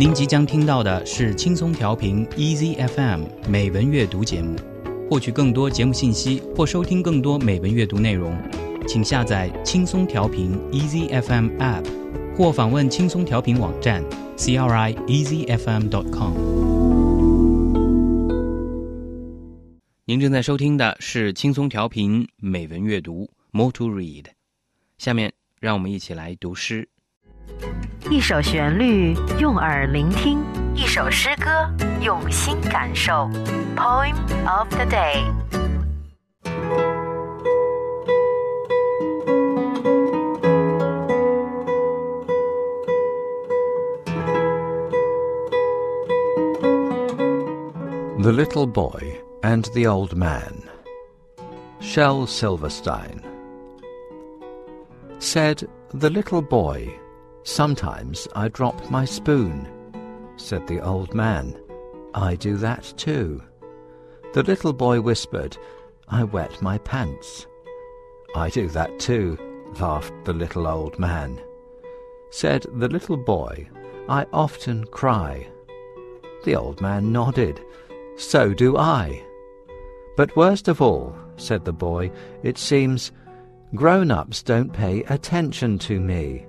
您即将听到的是轻松调频 Easy FM 美文阅读节目。获取更多节目信息或收听更多美文阅读内容，请下载轻松调频 Easy FM App，或访问轻松调频网站 c r i easy f m dot com。您正在收听的是轻松调频美文阅读 Moto read。下面让我们一起来读诗。一首旋律用耳聆听，一首诗歌用心感受。Poem of the day. The Little Boy and the Old Man. Shel Silverstein. Said the little boy, Sometimes I drop my spoon. Said the old man, I do that too. The little boy whispered, I wet my pants. I do that too, laughed the little old man. Said the little boy, I often cry. The old man nodded, So do I. But worst of all, said the boy, it seems grown-ups don't pay attention to me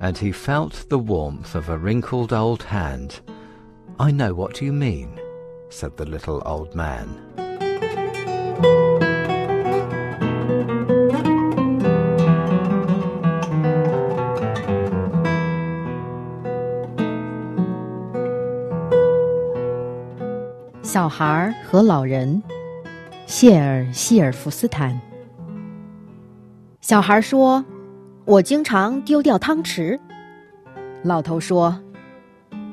And he felt the warmth of a wrinkled old hand. I know what you mean, said the little old man. 小孩和老人，谢尔·希尔弗斯坦。小孩说：“ 我经常丢掉汤匙。”老头说：“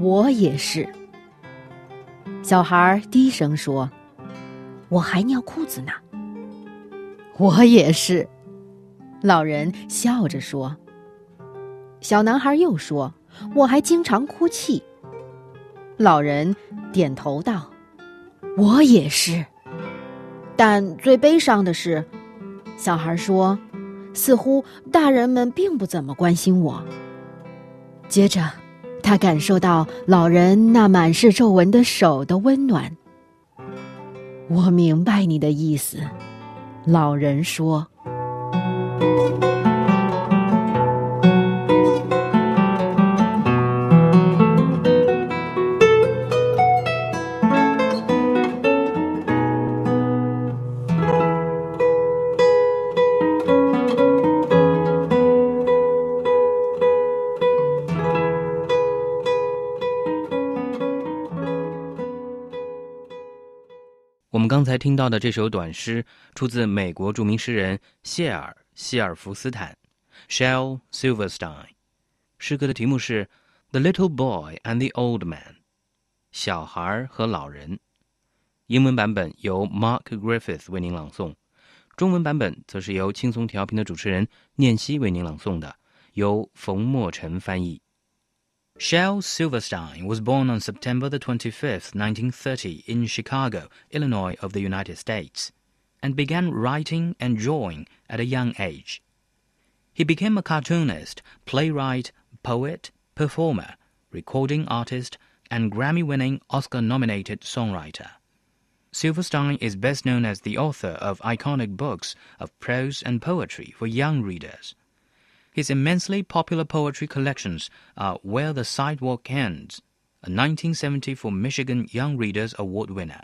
我也是。”小孩低声说：“我还尿裤子呢。”我也是。老人笑着说：“小男孩又说：‘我还经常哭泣。’”老人点头道。我也是，但最悲伤的是，小孩说，似乎大人们并不怎么关心我。接着，他感受到老人那满是皱纹的手的温暖。我明白你的意思，老人说。刚才听到的这首短诗出自美国著名诗人谢尔·希尔弗斯坦 （Shel Silverstein）。诗歌的题目是《The Little Boy and the Old Man》，小孩和老人。英文版本由 Mark Griffith 为您朗诵，中文版本则是由轻松调频的主持人念希为您朗诵的，由冯墨尘翻译。Shel Silverstein was born on September the 25th, 1930 in Chicago, Illinois of the United States, and began writing and drawing at a young age. He became a cartoonist, playwright, poet, performer, recording artist, and Grammy-winning Oscar-nominated songwriter. Silverstein is best known as the author of iconic books of prose and poetry for young readers. His immensely popular poetry collections are Where the Sidewalk Ends, a 1974 Michigan Young Readers Award winner.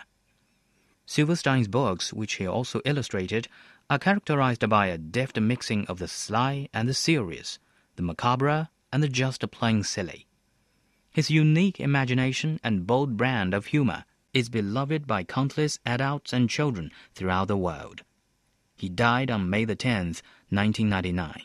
Silverstein's books, which he also illustrated, are characterized by a deft mixing of the sly and the serious, the macabre and the just plain silly. His unique imagination and bold brand of humor is beloved by countless adults and children throughout the world. He died on May the 10th, 1999.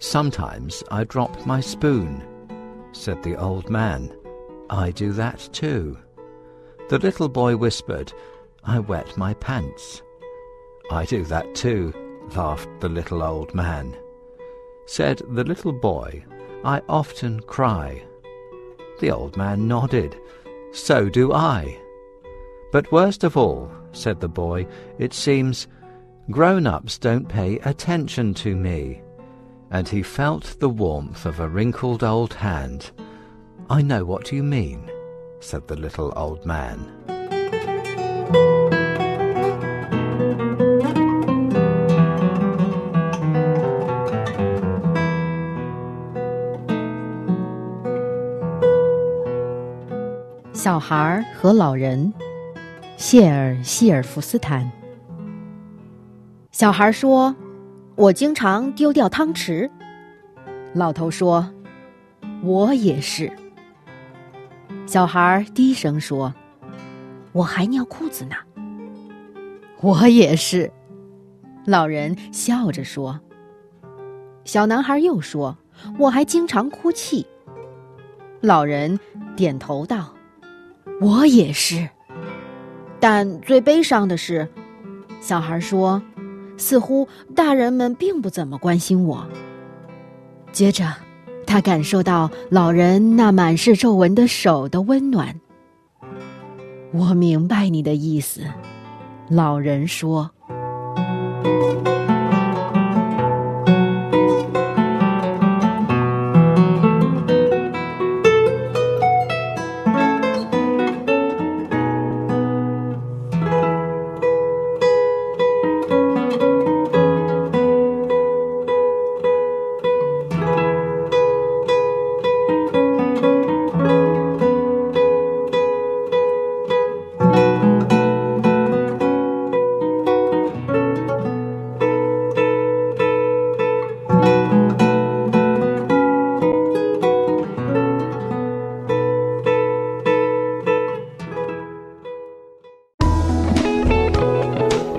Sometimes I drop my spoon, said the old man. I do that too. The little boy whispered, I wet my pants. I do that too, laughed the little old man. Said the little boy, I often cry. The old man nodded. So do I. But worst of all, said the boy, it seems grown ups don't pay attention to me And he felt the warmth of a wrinkled old hand. I know what you mean, said the little old man. 小孩和老人，谢尔希尔弗斯坦。小孩说：“ 我经常丢掉汤匙。”老头说：“我也是。”小孩低声说：“我还尿裤子呢。”我也是。老人笑着说：“小男孩又说：‘我还经常哭泣。’”老人点头道。我也是，但最悲伤的是，小孩说，似乎大人们并不怎么关心我。接着，他感受到老人那满是皱纹的手的温暖。我明白你的意思，老人说。